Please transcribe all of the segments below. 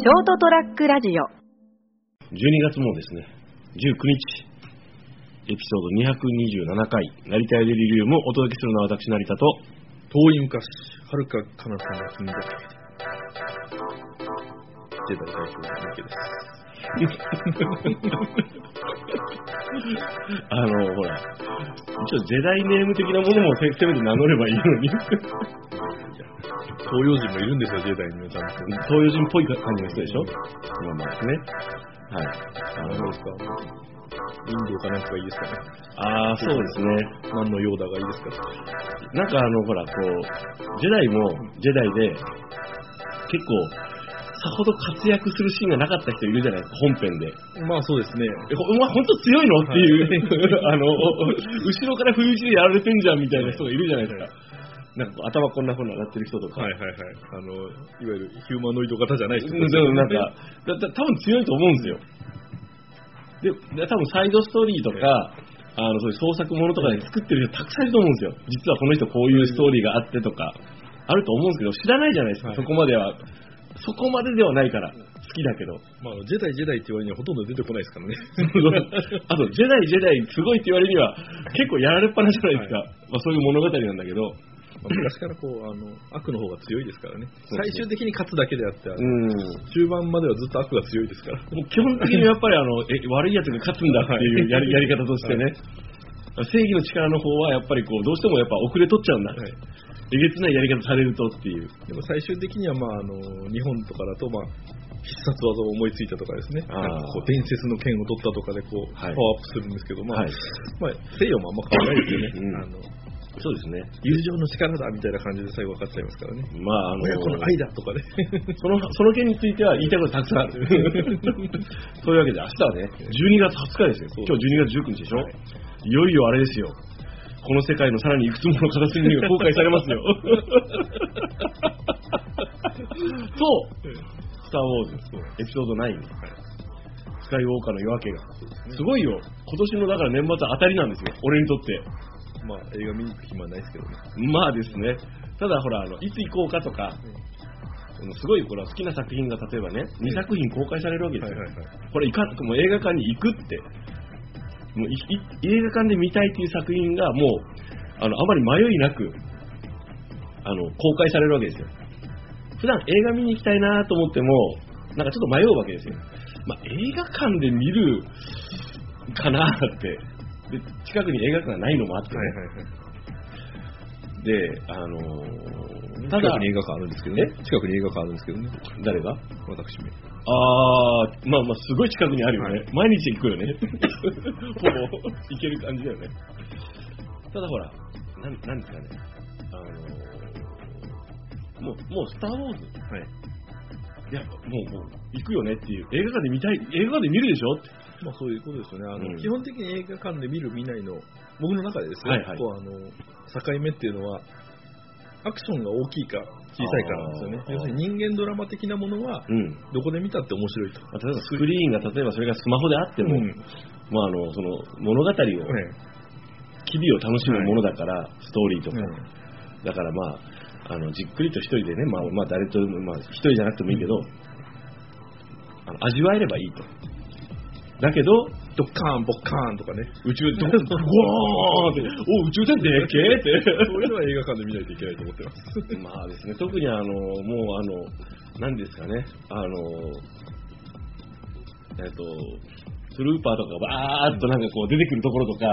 ショートトラックラジオ12月もですね、19日、エピソード227回、成田屋デリリウムをお届けするのは私、成田と、遠い昔、はるか彼方の住んだジェダイ代表の三池です。あの、ほら、一応、ジェダイネーム的なものもせせめて名乗ればいいのに、東洋人もいるんですよ、ジェダイにはちゃんと。東洋人っぽい感じの人でしょ？まあまあですね。はい。あの何ですかインドかなんかがいいですかね。あー、そうですね。何のヨーダがいいですかなんかあの、ほら、こう、ジェダイもジェダイで、結構、さほど活躍するシーンがなかった人いるじゃないですか、本編で。まあそうですね。えほお前本当強いの？っていう、あの、お後ろから不意打ちでやられてんじゃんみたいな人がいるじゃないですか。なんか頭こんなふうになってる人とか。はいはいはい。あの、いわゆるヒューマノイド型じゃない人うんでもなんか、だだ多分強いと思うんですよ。で、で多分サイドストーリーとか、あのそういう創作ものとかで作ってる人たくさんいると思うんですよ。実はこの人こういうストーリーがあってとか、あると思うんですけど、知らないじゃないですか、はいそこまでは。そこまでではないから、好きだけど。まあ、ジェダイジェダイって言われにはほとんど出てこないですからね。あと、ジェダイ、ジェダイ、すごいって言われるには、結構やられっぱなしじゃないですか。まあ、そういう物語なんだけど。まあ昔からこう、あの、悪の方が強いですからね。最終的に勝つだけであって。中盤まではずっと悪が強いですから。もう基本的にやっぱりあのえ悪いやつが勝つんだっていうやりやり方としてね、正義の力の方はやっぱりこうどうしてもやっぱ遅れ取っちゃうんだ、はい。えげつないやり方されるとっていう、でも最終的には、まあ、あの日本とかだと、まあ、必殺技を思いついたとかですね、あー。なんかこう伝説の剣を取ったとかでこう、はい。パワーアップするんですけど、まあはい。まあ、西洋もあんま変わらないですよね、うん。あのそうですね、友情の力だみたいな感じで最後分かっちゃいますからね、まああの親子の愛だとかね、その その件については言いたいことたくさんある。そういうわけで明日はね、12月20日ですよ、今日12月19日でしょ、はいい、よいよあれですよ。この世界のさらにいくつもの片隅が公開されますよ。そう、スター・ウォーズ、エピソード9、スカイウォーカーの夜明けが。すごいよ。今年のだから年末当たりなんですよ。俺にとって。まあ、映画見に行く暇はないですけどね。まあですね。ただほら、あの、いつ行こうかとか、すごいほら好きな作品が例えばね、2作品公開されるわけですよ。はいはいはいこれいかもう映画館に行くって、もういい映画館で見たいっていう作品がもう、あの、あまり迷いなく、あの、公開されるわけですよ。普段映画見に行きたいなと思っても、なんかちょっと迷うわけですよ。まあ、映画館で見るかなって。で、近くに映画館がないのもあってね。はいはいはいで、あのーただ近く、に映画館あるんですけどね。近くに映画館あるんですけどね。誰が？私め。あー、まあまあ、すごい近くにあるよね。毎日行くよね。ほぼ行ける感じだよね。ただほら、なんなんですかね。あのーもう、もう、スター・ウォーズ。はい。いや、もう、もう、行くよねっていう。映画館で見たい、映画館で見るでしょって。まあそういうことですよね。あの、うん基本的に映画館で見る見ないの、僕の中でですね、はいはいこうあの境目っていうのは、アクションが大きいか小さいかなんですよね要するに人間ドラマ的なものは、うん。どこで見たって面白いと。まあ例えばスクリーンが、例えばそれがスマホであっても、うんまあ、あの、その、物語を、ね機微を楽しむものだから、ストーリーとか。うんだからまあ、あのじっくりと一人でね、まあ、まあ、誰とも、まあ、一人じゃなくてもいいけど、あの味わえればいいと。だけど、ドッカーン、ボッカーンとかね。宇宙、ド ゴーンって、お宇宙船でっけえって。そういうのは映画館で見ないといけないと思ってます。まあですね、特にあの、もうあの、何ですかね、あの、えっと、スルーパーとかバーっとなんかこう出てくるところとか、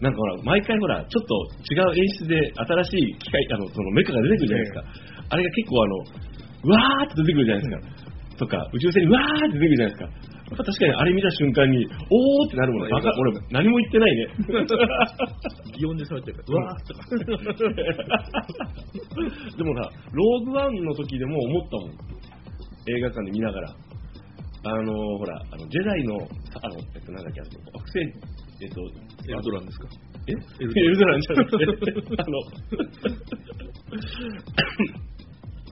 なんかほら、毎回ほら、ちょっと違う演出で新しい機械、あの、そのメカが出てくるじゃないですか。あれが結構あの、わーって出てくるじゃないですか。とか、宇宙船にわーって出てくるじゃないですか。確かにあれ見た瞬間に、おーってなるもの。わか俺、何も言ってないね。擬音で喋ってるから、うわーとか。でもな、ローグワンの時でも思ったもん。映画館で見ながら。あのほら、あのジェダイの、あの、えっと、なんだっけ、あの惑星、えっと、エルドランですか？え？エルドランじゃなくて、あの、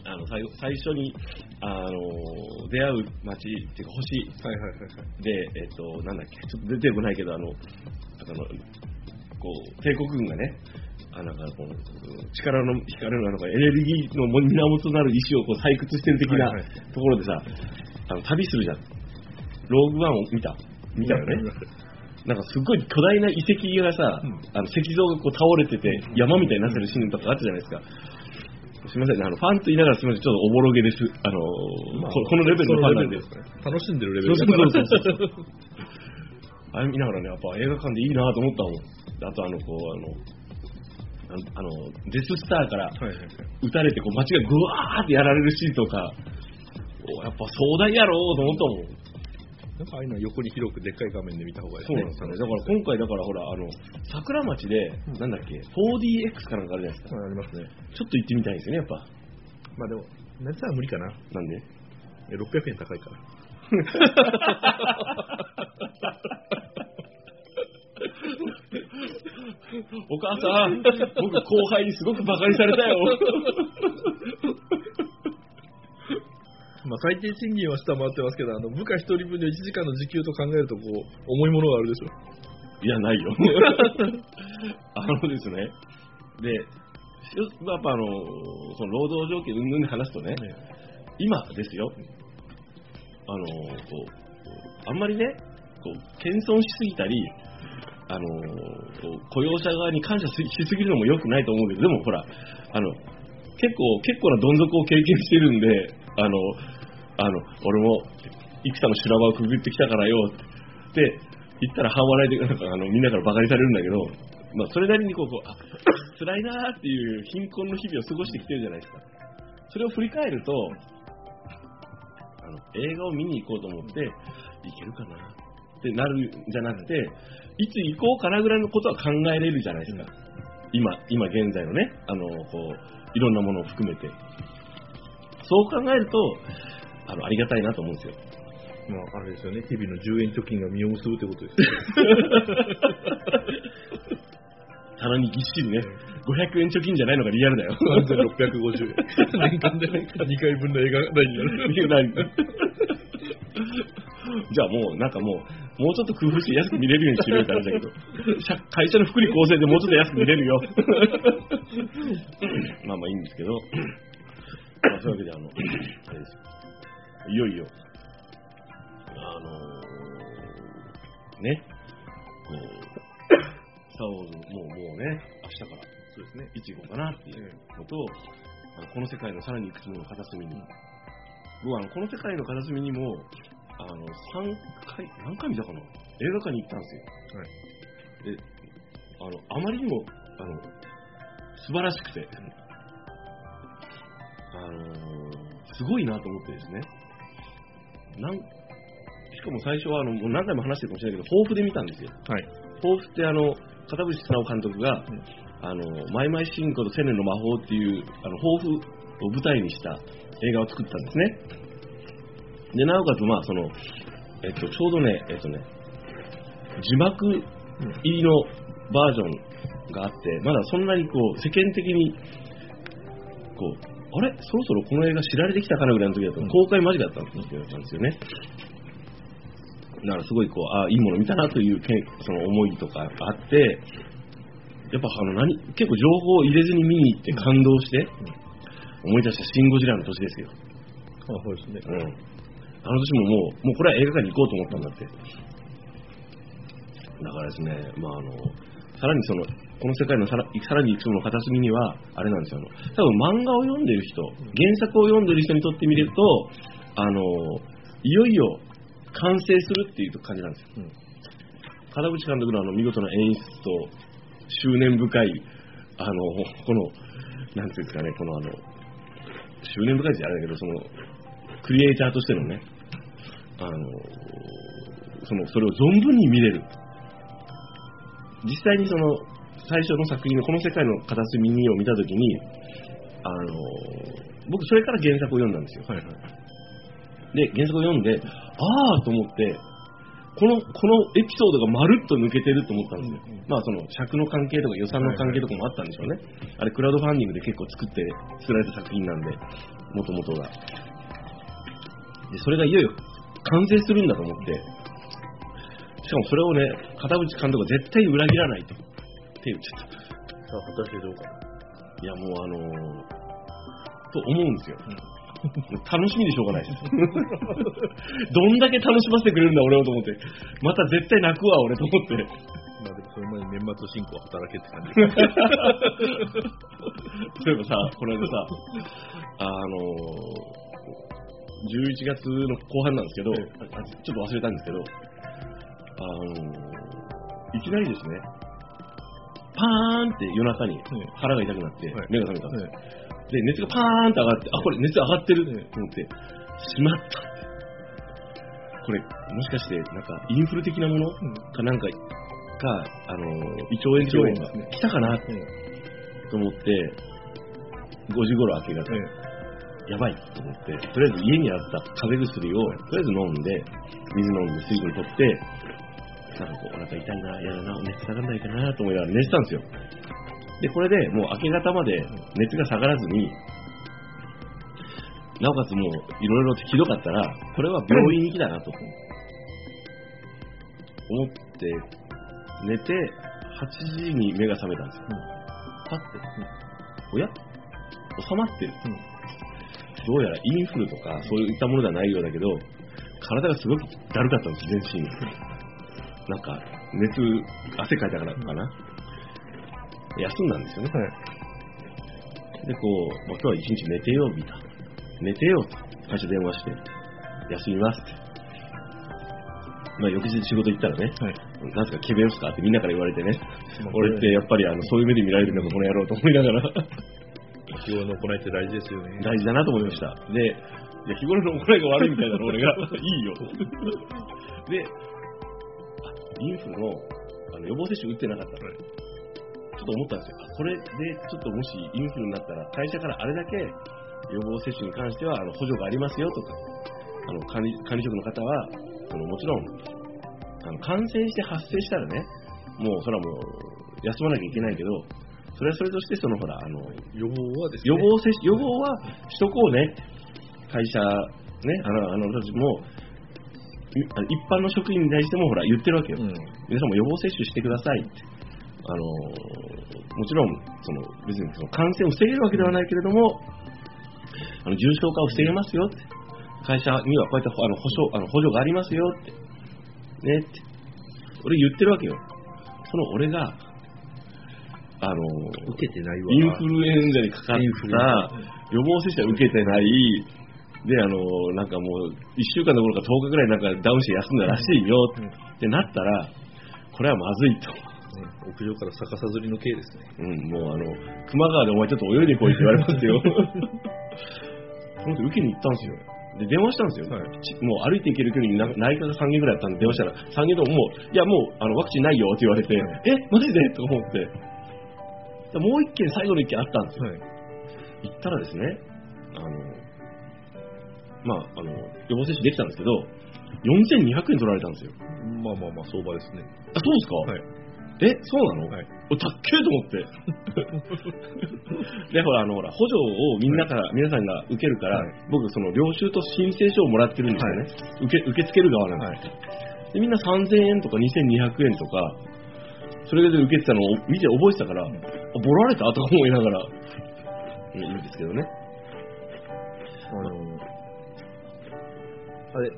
あの最後最初に、あの出会う街っていうか星はいはいはいはい。で、えっと、なんだっけ、ちょっと出てこないけど、あの、あのこう、帝国軍がね、あなんかこう力の光るなのかエネルギーの源となる石をこう採掘してる的なところでさ、あの旅するじゃん。ローグワンを見た見たよね。なんかすごい巨大な遺跡がさ、うんあの石像がこう倒れてて山みたいになってるシーンとかあったじゃないですか。すみませんね、あのファンと言いながらすみません、ちょっとおぼろげです。あのーまあここのレベルのファンなんで。楽しんでるレベそうルそうそうそう。あれ見ながらね、やっぱ映画館でいいなと思ったもん。あとあの、こう、あの、ああの、デススターから撃たれてこう街がぐわーってやられるシーンとか、おやっぱ壮大やろうと思ったもん。なんかああいうのは横に広くでっかい画面で見た方がいいそうなんですよね。だから今回だからほら、あの、桜町で、なんだっけ、4DX かなんかあるじゃないですか。はいありますね。ちょっと行ってみたいですよね、やっぱ。まあでも、夏は無理かな。なんで？え600円高いから。お母さん、僕後輩にすごくバカにされたよ。まあ最低賃金は下回ってますけど、あの部下一人分で1時間の時給と考えると、こう、重いものがあるでしょ。いや、ないよ。あのですね。で、よやっぱあの、その労働条件云々で話すとね、今ですよ、あの、こう、あんまりね、こう、謙遜しすぎたり、あの、こう雇用者側に感謝ししすぎるのも良くないと思うけど、でもほら、あの、結構、結構などん底を経験してるんで、あの、あの、俺も、幾多の修羅場をくぐってきたからよ。って言ったら半笑いでなんかあのみんなからバカにされるんだけど、まあ、それなりにこうこうあ辛いなーっていう貧困の日々を過ごしてきてるじゃないですか。それを振り返るとあの映画を見に行こうと思って行けるかなってなるんじゃなくていつ行こうかなぐらいのことは考えれるじゃないですか、今今現在のねあのこういろんなものを含めて。そう考えるとあのありがたいなと思うんですよまあ、あれですよね、日々の10円貯金が実を結ぶってことですよ。棚にぎっしりね、500円貯金じゃないのがリアルだよ。3650円。年間で2回分の映画代になる。何じゃあもう、なんかもう、もうちょっと工夫して安く見れるようにしろよってあれだけど、社会社の福利厚生でもうちょっと安く見れるよ。まあまあいいんですけど、まあ、そういうわけで、あの。いよいよ、あのーね、こう、スター・ウォーズ、もうもうね、明日から、そうですね、いつ行こうかなっていうのと、あのこの世界のさらにいくつもの片隅に、僕はあのこの世界の片隅にも、あの、3回、何回見たかな？映画館に行ったんですよ。で、あの、あまりにも、あの、素晴らしくて、あのーすごいなと思ってですね、なんしかも最初はあのもう何回も話してるかもしれないけど、抱負で見たんですよ。はい。抱負ってあの、片渕素直監督が、あの、マイマイシンコと千年の魔法っていう、あの、抱負を舞台にした映画を作ったんですね。で、なおかつ、まあ、その、えっと、ちょうどね、えっとね、字幕入りのバージョンがあって、まだそんなにこう、世間的に、こう、あれ？そろそろこの映画知られてきたかなぐらいの時だったの、公開間近だったんですよね。だからすごいこう、あいいもの見たなというけその思いとかあって、やっぱあの何？結構情報を入れずに見に行って感動して、思い出したシン・ゴジラの年ですよ。あ、そうですね。うん。あの年ももう、もうこれは映画館に行こうと思ったんだって。だからですね、まああの、さらにその、この世界のさらさらにいくつもの片隅には、あれなんですよ、多分漫画を読んでる人、原作を読んでる人にとってみると、あの、いよいよ完成するっていう感じなんですよ。うん片渕監督のあの見事な演出と執念深い、あの、この、なんていうんですかね、このあの、執念深いってあれだけど、その、クリエイターとしてのね、あの、その、それを存分に見れる。実際にその、最初の作品のこの世界の片隅にを見たときに、あの、僕それから原作を読んだんですよ。はいはい。で、原作を読んで、ああと思って、この、このエピソードがまるっと抜けてると思ったんですよ。うんうんまあその尺の関係とか予算の関係とかもあったんでしょうね。あれクラウドファンディングで結構作って、作られた作品なんで、もともとが。で、それがいよいよ完成するんだと思って、しかもそれをね、片渕監督は絶対裏切らないと。って言っちゃった。さあ、果たしてどうかな。いやもうあのーと思うんですよ。楽しみでしょうがないです。どんだけ楽しませてくれるんだ、俺をと思って。また絶対泣くわ、俺と思って。まあでもその前に年末進行働けって感じ。例えばさ、この間さ、あの11月の後半なんですけど、あちょっと忘れたんですけど、あのいきなりですね、パーンって夜中に腹が痛くなってはい。目が覚めたんですよ。で、熱がパーンって上がって、あ、これ熱上がってると思って、しまったって。これ、もしかして、なんか、インフル的なものかなんかが、あの、胃腸炎腸炎ですね。来たかなと思って、5時頃明け方、やばいと思って、とりあえず家にあった風邪薬を、とりあえず飲んで、水飲んで水分取って、なんかこう、お腹痛いな、やだな、熱下がんないかなと思いながら寝てたんですよ。で、これでもう明け方まで熱が下がらずに、なおかつもういろいろひどかったら、これは病院行きだなと思って、寝て、8時に目が覚めたんですよ。パッて、おや？収まってる。どうやらインフルとかそういったものではないようだけど、体がすごくだるかったんです、全身。なんか、熱、汗かいたからかな。休んだんですよね。で、こう、まあ、今日は一日寝てよ、みたいな。寝てよ、と会社電話して、休みますって。まあ、翌日仕事行ったらね、なんすか、ケベオスかってみんなから言われてね、俺ってやっぱりあのそういう目で見られるんだか、この野郎と思いながら、日頃の行いって大事ですよね。大事だなと思いました。で、いや日頃の行いが悪いみたいなの、俺が。いいよ。で、あインフルのあの予防接種打ってなかったの、ちょっと思ったんですよ。あこれでちょっともしインフルになったら、会社からあれだけ予防接種に関してはあの補助がありますよとか、あの管理管理職の方は、そのもちろんあの感染して発生したらね、もうそれはもう休まなきゃいけないけど、それはそれとして、そのほら、あの予防はですね。予防接種、予防はしとこうね。会社、ね、あの、あの人たちも、一般の職員に対してもほら言ってるわけよ。うん。皆さんも予防接種してくださいって。あの、もちろん、その、別にその感染を防げるわけではないけれども、あの、重症化を防げますよって。会社にはこうやってあの保証あの補助がありますよって。ねって。俺言ってるわけよ。その俺が、あの、受けてないわ。インフルエンザにかかった予防接種は受けてない、で、あの、なんかもう、1週間どころか10日ぐらいなんかダウンして休んだらしいようんってなったら、これはまずいと。ね屋上から逆さずりの刑ですね。うん、もうあの、熊川でお前ちょっと泳いでこいって言われますよ。その時受けに行ったんですよ。で、電話したんですよ。はいちもう歩いて行ける距離にな内科が3軒ぐらいあったんで電話したら、3軒とももう、いやもうあのワクチンないよって言われて、え、マジで？と思って。でもう一件、最後の一件あったんですよ。はい。行ったらですね、あの、まあ、あの、予防接種できたんですけど、4200円取られたんですよ。まあまあまあ、相場ですね。あ、そうですか、はい。え、そうなの、はい。おたっけえと思って。で、ほら、あの、ほら、補助をみんなから、皆さんが受けるから、はい僕、その、領収と申請書をもらってるんですよね。受け、受け付ける側なんです、で、みんな3000円とか2200円とか、それで受けてたのを見て覚えてたから、あ、ボられたとか思いながら、うんいいんですけどね。あの、あれ、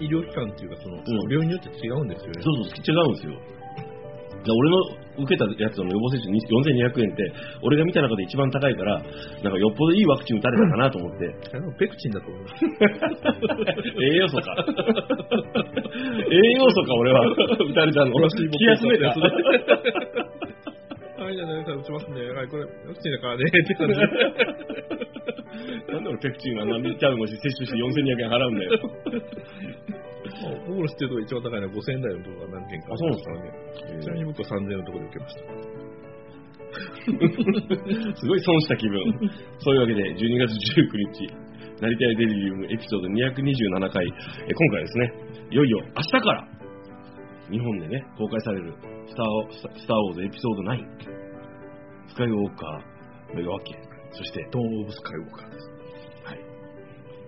医療機関っていうか、その、病院によって違うんですよね。そうそう、違うんですよ。で俺の受けたやつの予防接種に4200円って、俺が見た中で一番高いから、なんかよっぽどいいワクチン打たれたかなと思って、あのペクチンだと思います。栄養素か。栄養素か、俺は。打たれたの。気休めだ。はい、じゃあ、打ちますね。はい、これ、ワクチンだからね、って感じで。なんで俺ペクチンは何リッターもし接種して4200円払うんだよ。僕の知ってるとこ一番高いのは5000円台のところが何件かあそうなんですからね。ちなみに僕は3000円のところで受けました。すごい損した気分。そういうわけで、12月19日、成田屋デリリウムエピソード227回、え今回ですね、いよいよ明日から、日本でね、公開されるスター・スタスターウォーズエピソード9、スカイウォーカーの夜明け、そして、ドーン・オブ・スカイウォーカーです。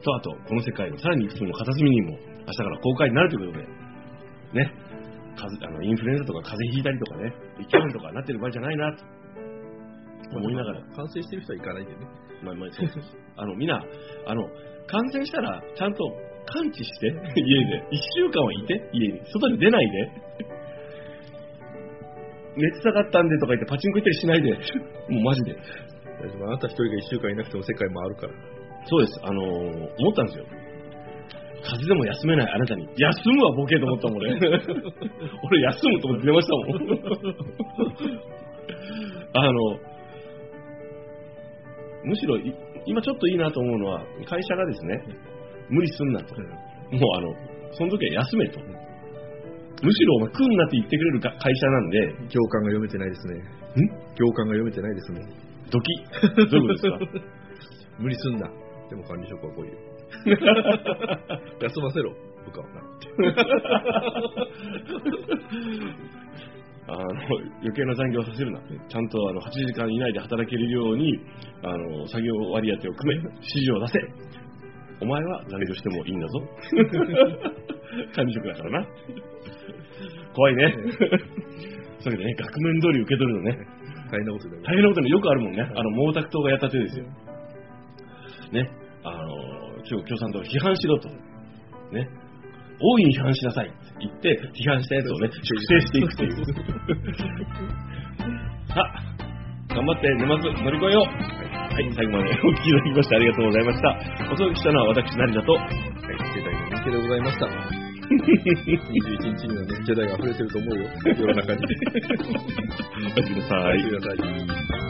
はい。と、あと、この世界のさらにいくつもの片隅にも、明日から公開になるということで、ね、風あのインフルエンザとか風邪ひいたりとかね、胃腸炎とかなってる場合じゃないなと。思いながら。感染してる人は行かないんでね。まあまあ、そうあの、みんな、あの、感染したら、ちゃんと感知して、家で。一週間はいて、家に。外に出ないで。熱下がったんでとか言ってパチンコ行ったりしないで。もうマジで。あなた一人が一週間いなくても世界回るから。そうです。あのー思ったんですよ。風邪でも休めないあなたに。休むわ、ボケと思ったもん、俺。俺、休むと思って出ましたもん。あの、むしろい、今ちょっといいなと思うのは、会社がですね、無理すんなと。もうあの、その時は休めと。むしろお前来んなって言ってくれるか会社なんで、行間が読めてないですね。ん？行間が読めてないですね。ドキ。どういうことですか？無理すんな。でも管理職はこういう。休ませろ、部下はな。あの余計な残業させるな、ちゃんとあの8時間以内で働けるようにあの作業割当を組め、指示を出せ、お前は残業してもいいんだぞ、管理職だからな、怖いね、そういうわけでね、額面通り受け取るのね、大変なことになります大変なことによくあるもんね、あの毛沢東がやった手ですよ、ね、中国共産党を批判しろと、ね、大いに批判しなさいって言って、批判したやつをね、粛清していくという。さあ、頑張って年末乗り越えよう。はい、最後までお聞きいただきましてありがとうございました。お届けしたのは私、成田と、はい、ジェダイの人気でございました。21日にはね、ジェダイが溢れてると思うよ、世の中に。おやすみなさいおやす。みなさい。